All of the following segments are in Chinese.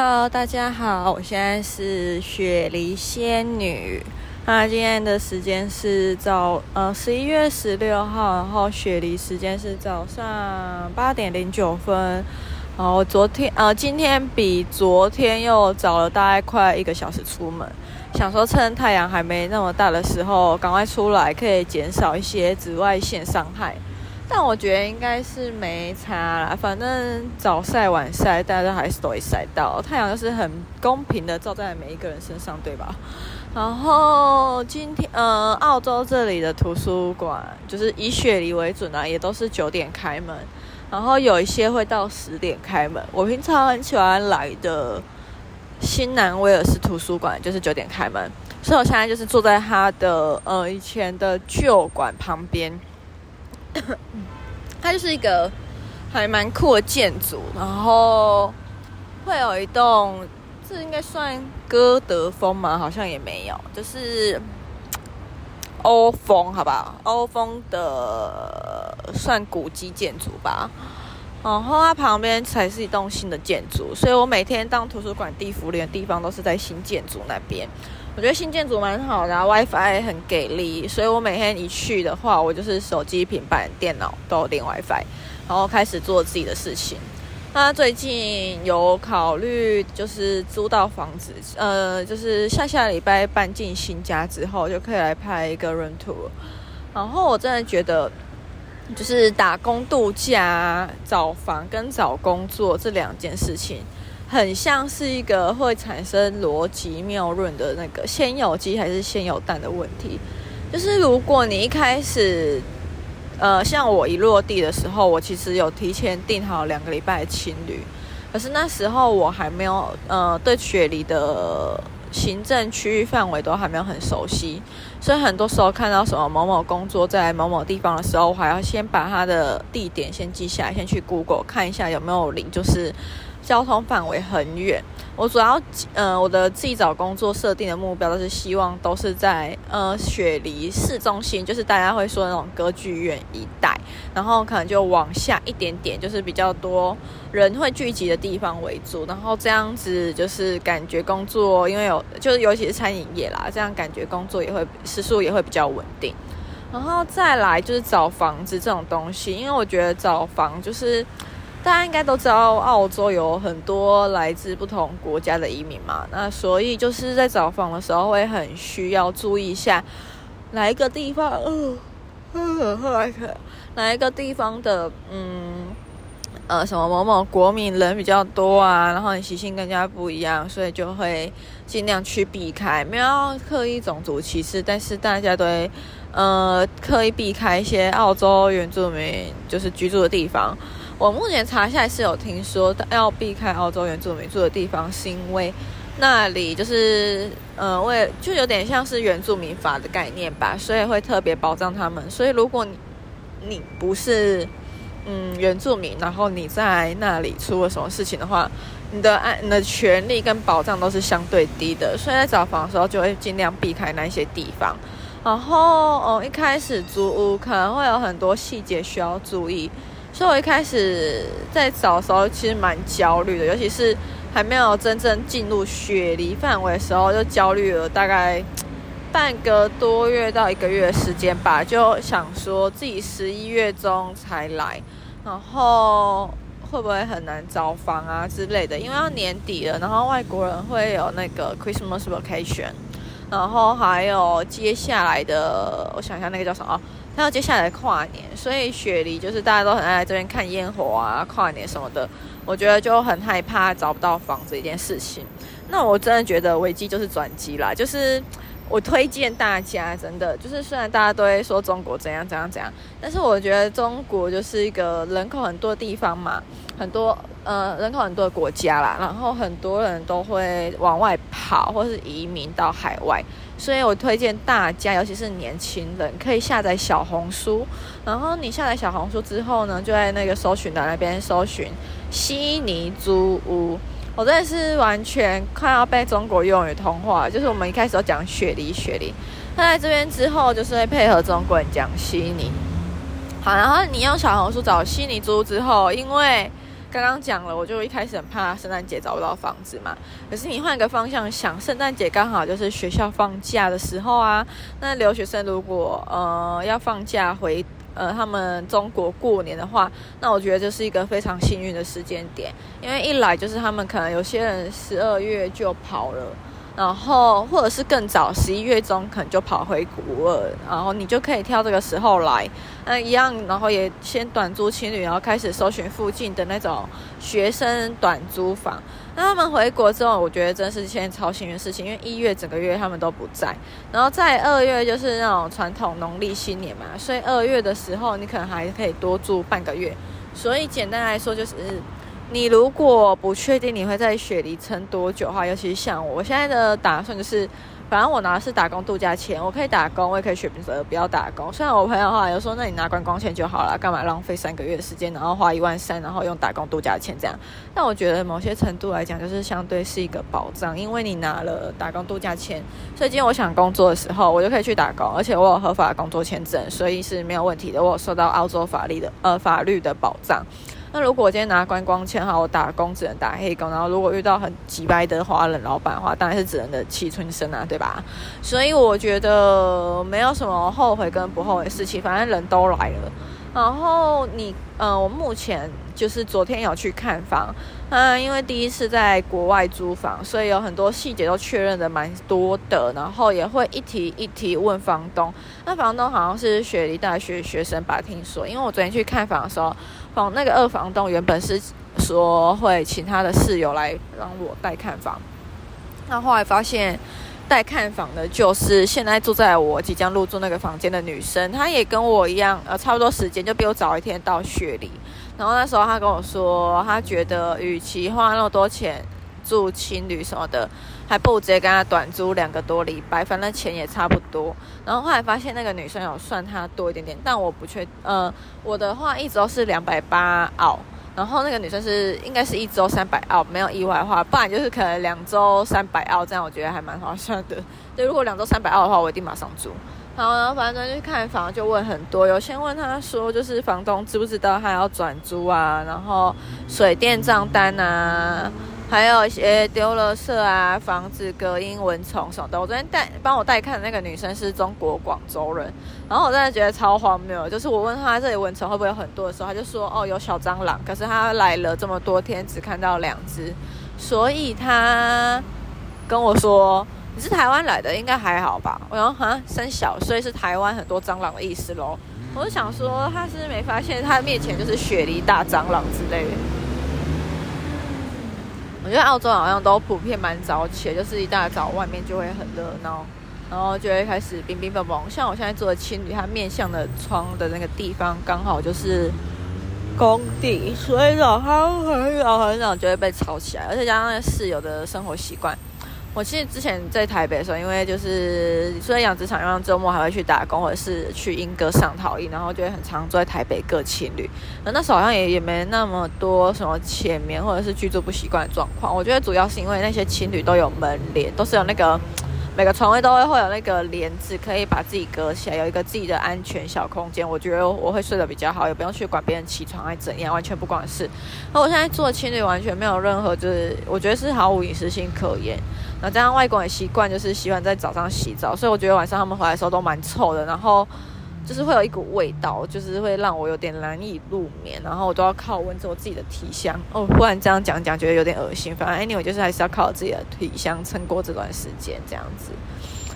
Hello，大家好，我现在是雪梨仙女。那今天的时间是早呃十一月十六号，然后雪梨时间是早上八点零九分。然后昨天呃今天比昨天又早了大概快一个小时出门，想说趁太阳还没那么大的时候赶快出来，可以减少一些紫外线伤害。但我觉得应该是没差啦，反正早晒晚晒，大家都还是都会晒到。太阳就是很公平的照在每一个人身上，对吧？然后今天，呃，澳洲这里的图书馆就是以雪梨为准啊，也都是九点开门，然后有一些会到十点开门。我平常很喜欢来的新南威尔士图书馆就是九点开门，所以我现在就是坐在它的呃以前的旧馆旁边。它就是一个还蛮酷的建筑，然后会有一栋，这应该算歌德风吗？好像也没有，就是欧风，好不好？欧风的算古迹建筑吧。然后它旁边才是一栋新的建筑，所以我每天当图书馆地福林的地方都是在新建筑那边。我觉得新建筑蛮好的啊，WiFi 很给力，所以我每天一去的话，我就是手机、平板、电脑都有连 WiFi，然后开始做自己的事情。那最近有考虑就是租到房子，呃，就是下下礼拜搬进新家之后，就可以来拍一个 room tour。然后我真的觉得，就是打工度假、找房跟找工作这两件事情。很像是一个会产生逻辑谬论的那个先有鸡还是先有蛋的问题。就是如果你一开始，呃，像我一落地的时候，我其实有提前订好两个礼拜的青旅，可是那时候我还没有，呃，对雪梨的行政区域范围都还没有很熟悉，所以很多时候看到什么某某工作在某某地方的时候，我还要先把它的地点先记下来，先去 Google 看一下有没有离，就是。交通范围很远，我主要呃我的自己找工作设定的目标都是希望都是在呃雪梨市中心，就是大家会说那种歌剧院一带，然后可能就往下一点点，就是比较多人会聚集的地方为主，然后这样子就是感觉工作，因为有就是尤其是餐饮业啦，这样感觉工作也会时速也会比较稳定，然后再来就是找房子这种东西，因为我觉得找房就是。大家应该都知道，澳洲有很多来自不同国家的移民嘛，那所以就是在找房的时候会很需要注意一下，哪一个地方，嗯，嗯，后来看哪一个地方的，嗯，呃，什么某某国民人比较多啊，然后你习性更加不一样，所以就会尽量去避开，没有刻意种族歧视，但是大家都会，呃，刻意避开一些澳洲原住民就是居住的地方。我目前查下来是有听说要避开澳洲原住民住的地方，是因为那里就是呃，为就有点像是原住民法的概念吧，所以会特别保障他们。所以如果你你不是嗯原住民，然后你在那里出了什么事情的话，你的爱你的权利跟保障都是相对低的，所以在找房的时候就会尽量避开那些地方。然后哦，一开始租屋可能会有很多细节需要注意。所以我一开始在找的时候，其实蛮焦虑的，尤其是还没有真正进入雪梨范围的时候，就焦虑了大概半个多月到一个月的时间吧。就想说自己十一月中才来，然后会不会很难找房啊之类的？因为要年底了，然后外国人会有那个 Christmas vacation，然后还有接下来的，我想一下那个叫什么？那接下来跨年，所以雪梨就是大家都很爱来这边看烟火啊，跨年什么的。我觉得就很害怕找不到房子一件事情。那我真的觉得危机就是转机啦，就是我推荐大家，真的就是虽然大家都会说中国怎样怎样怎样，但是我觉得中国就是一个人口很多的地方嘛，很多呃人口很多的国家啦，然后很多人都会往外跑或是移民到海外。所以我推荐大家，尤其是年轻人，可以下载小红书。然后你下载小红书之后呢，就在那个搜寻栏那边搜寻悉尼租屋。我真的是完全快要被中国用语同化，就是我们一开始都讲雪梨雪梨，他在这边之后就是会配合中国人讲悉尼。好，然后你用小红书找悉尼租之后，因为刚刚讲了，我就一开始很怕圣诞节找不到房子嘛。可是你换个方向想，圣诞节刚好就是学校放假的时候啊。那留学生如果呃要放假回呃他们中国过年的话，那我觉得这是一个非常幸运的时间点，因为一来就是他们可能有些人十二月就跑了。然后，或者是更早，十一月中可能就跑回国了，然后你就可以挑这个时候来，那一样，然后也先短租情侣，然后开始搜寻附近的那种学生短租房。那他们回国之后，我觉得真是一件超幸运的事情，因为一月整个月他们都不在，然后在二月就是那种传统农历新年嘛，所以二月的时候你可能还可以多住半个月。所以简单来说就是。你如果不确定你会在雪梨撑多久的话，尤其是像我，我现在的打算就是，反正我拿的是打工度假签，我可以打工，我也可以选择不要打工。虽然我朋友的话有说，那你拿观光签就好了，干嘛浪费三个月时间，然后花一万三，然后用打工度假签这样？但我觉得某些程度来讲，就是相对是一个保障，因为你拿了打工度假签，所以今天我想工作的时候，我就可以去打工，而且我有合法的工作签证，所以是没有问题的。我有受到澳洲法律的呃法律的保障。那如果我今天拿观光签哈，我打工只能打黑工，然后如果遇到很急掰的华人老板的话，当然是只能的气春生啊，对吧？所以我觉得没有什么后悔跟不后悔的事情，反正人都来了。然后你，呃，我目前就是昨天有去看房，嗯，因为第一次在国外租房，所以有很多细节都确认的蛮多的，然后也会一题一题问房东。那房东好像是雪梨大学学生吧，听说，因为我昨天去看房的时候。房那个二房东原本是说会请他的室友来让我带看房，那后来发现带看房的就是现在住在我即将入住那个房间的女生，她也跟我一样，呃，差不多时间就比我早一天到雪梨。然后那时候她跟我说，她觉得与其花那么多钱住青旅什么的。还不如直接跟她短租两个多礼拜，反正钱也差不多。然后后来发现那个女生有算她多一点点，但我不确，呃，我的话一直都是两百八澳，然后那个女生是应该是一周三百澳，没有意外的话，不然就是可能两周三百澳，这样我觉得还蛮划算的。对，如果两周三百澳的话，我一定马上租。好，然后反正就去看房，就问很多，有先问他说，就是房东知不知道他要转租啊，然后水电账单啊。还有一些丢了色啊，防止隔音蚊虫什么的。我昨天带帮我带看的那个女生是中国广州人，然后我真的觉得超荒谬。就是我问她这里蚊虫会不会有很多的时候，她就说哦有小蟑螂，可是她来了这么多天只看到两只，所以她跟我说你是台湾来的，应该还好吧？我说哈生小，所以是台湾很多蟑螂的意思喽。我就想说她是没发现她面前就是雪梨大蟑螂之类的。我觉得澳洲好像都普遍蛮早起，就是一大早外面就会很热闹，然后就会开始乒乒乓乓。像我现在住的青旅，它面向的窗的那个地方刚好就是工地，所以早上很早很早就会被吵起来，而且加上那室友的生活习惯。我其实之前在台北的时候，因为就是除了养殖场，因为周末还会去打工，或者是去英歌上陶艺，然后就会很常坐在台北各情侣。那那时候好像也也没那么多什么浅眠或者是居住不习惯的状况。我觉得主要是因为那些情侣都有门帘，都是有那个每个床位都会会有那个帘子，可以把自己隔起来，有一个自己的安全小空间。我觉得我会睡得比较好，也不用去管别人起床还怎样，完全不管事。那我现在住的青旅完全没有任何，就是我觉得是毫无隐私性可言。那加上外国人习惯就是喜欢在早上洗澡，所以我觉得晚上他们回来的时候都蛮臭的，然后就是会有一股味道，就是会让我有点难以入眠，然后我都要靠闻着我自己的体香。哦，忽然这样讲讲，觉得有点恶心。反正 anyway 就是还是要靠自己的体香撑过这段时间这样子。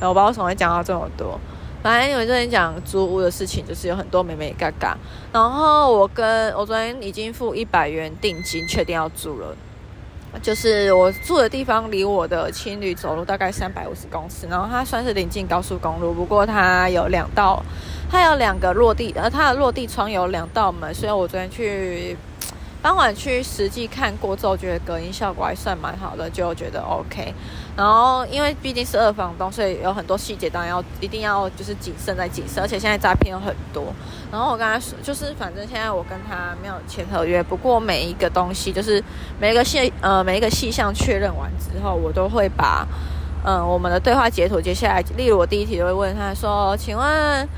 然后我不知道为什么会讲到这么多，反正 anyway 这边讲租屋的事情，就是有很多美眉角角。然后我跟我昨天已经付一百元定金，确定要租了。就是我住的地方离我的青旅走路大概三百五十公尺，然后它算是临近高速公路，不过它有两道，它有两个落地，而它的落地窗有两道门，所以我昨天去。当晚去实际看过之后，觉得隔音效果还算蛮好的，就觉得 OK。然后因为毕竟是二房东，所以有很多细节当然要一定要就是谨慎再谨慎，而且现在诈骗有很多。然后我跟他说，就是反正现在我跟他没有签合约，不过每一个东西就是每一个细呃每一个细项确认完之后，我都会把嗯、我们的对话截图接下来，例如我第一题就会问他说，请问。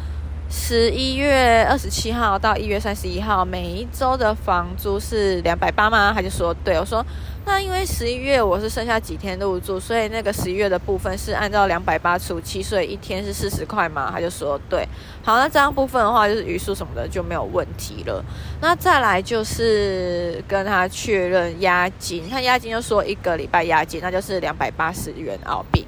十一月二十七号到一月三十一号，每一周的房租是两百八吗？他就说对，我说那因为十一月我是剩下几天入住，所以那个十一月的部分是按照两百八除七，所以一天是四十块吗？他就说对。好，那这样部分的话就是余数什么的就没有问题了。那再来就是跟他确认押金，他押金就说一个礼拜押金，那就是两百八十元澳币。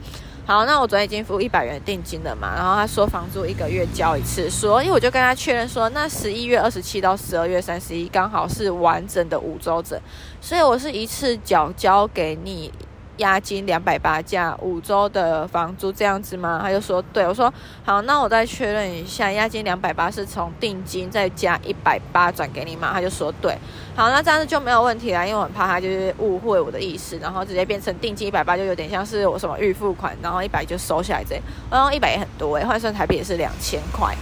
好，那我昨天已经付一百元定金了嘛，然后他说房租一个月交一次，所以我就跟他确认说，那十一月二十七到十二月三十一刚好是完整的五周整，所以我是一次缴交给你。押金两百八加五周的房租这样子吗？他就说对，我说好，那我再确认一下，押金两百八是从定金再加一百八转给你吗？他就说对，好，那这样子就没有问题了，因为我怕他就是误会我的意思，然后直接变成定金一百八，就有点像是我什么预付款，然后一百就收下来这样，然后一百也很多诶，换算台币也是两千块。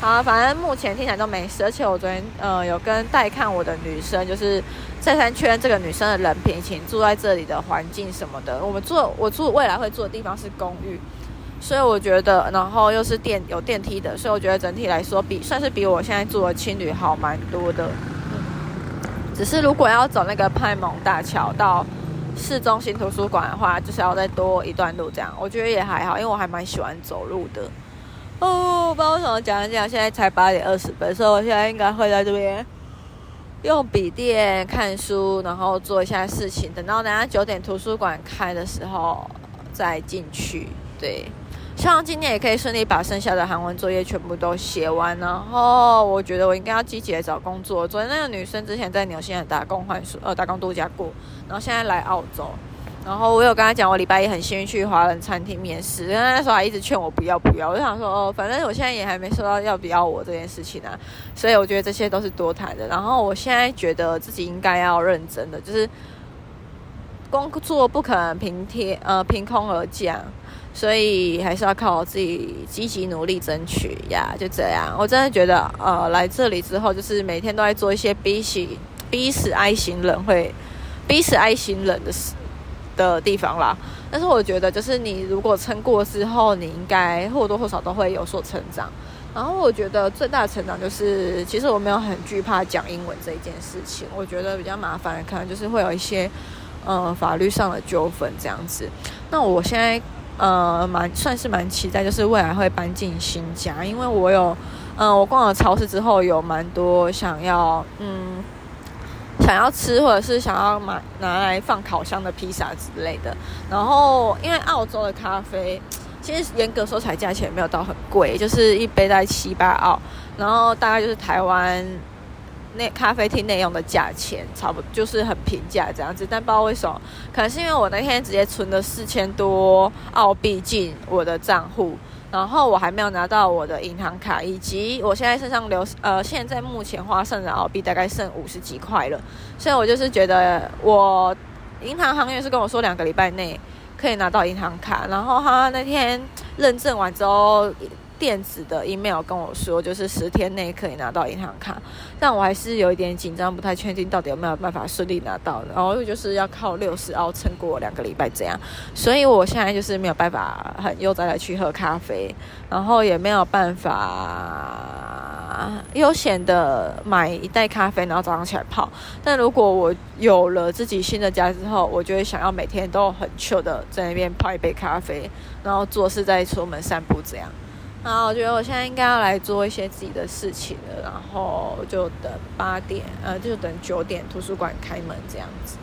好，反正目前听起来都没事，而且我昨天呃有跟带看我的女生，就是再三确认这个女生的人品，请住在这里的环境什么的。我们住我住未来会住的地方是公寓，所以我觉得，然后又是电有电梯的，所以我觉得整体来说比算是比我现在住的青旅好蛮多的。只是如果要走那个派蒙大桥到市中心图书馆的话，就是要再多一段路这样。我觉得也还好，因为我还蛮喜欢走路的。哦，不知道为什么讲一讲，现在才八点二十分，所以我现在应该会在这边用笔电看书，然后做一下事情。等到等下九点图书馆开的时候再进去。对，希望今天也可以顺利把剩下的韩文作业全部都写完。然后我觉得我应该要积极的找工作。昨天那个女生之前在纽西兰打工换宿，呃，打工度假过，然后现在来澳洲。然后我有跟他讲，我礼拜一很幸运去华人餐厅面试，但那时候还一直劝我不要不要。我就想说，哦，反正我现在也还没说到要不要我这件事情啊，所以我觉得这些都是多谈的。然后我现在觉得自己应该要认真的，就是工作不可能凭天呃凭空而降，所以还是要靠我自己积极努力争取呀。就这样，我真的觉得呃来这里之后，就是每天都在做一些逼死逼死 I 型人会逼死 I 型人的事。的地方啦，但是我觉得就是你如果撑过之后，你应该或多或少都会有所成长。然后我觉得最大的成长就是，其实我没有很惧怕讲英文这一件事情。我觉得比较麻烦的可能就是会有一些呃法律上的纠纷这样子。那我现在呃蛮算是蛮期待，就是未来会搬进新家，因为我有嗯、我逛了超市之后，有蛮多想要嗯。想要吃或者是想要买拿来放烤箱的披萨之类的，然后因为澳洲的咖啡其实严格说起来价钱没有到很贵，就是一杯在七八澳，然后大概就是台湾那咖啡厅内用的价钱，差不多就是很平价这样子。但不知道为什么，可能是因为我那天直接存了四千多澳币进我的账户。然后我还没有拿到我的银行卡，以及我现在身上留呃，现在目前花剩的澳币大概剩五十几块了，所以我就是觉得我银行行员是跟我说两个礼拜内可以拿到银行卡，然后他那天认证完之后。电子的 email 跟我说，就是十天内可以拿到银行卡，但我还是有一点紧张，不太确定到底有没有办法顺利拿到。然后又就是要靠六十澳撑过两个礼拜这样，所以我现在就是没有办法很悠哉的去喝咖啡，然后也没有办法悠闲的买一袋咖啡，然后早上起来泡。但如果我有了自己新的家之后，我就会想要每天都很 chill 的在那边泡一杯咖啡，然后做事再出门散步这样。啊，我觉得我现在应该要来做一些自己的事情了，然后就等八点，呃，就等九点图书馆开门这样子。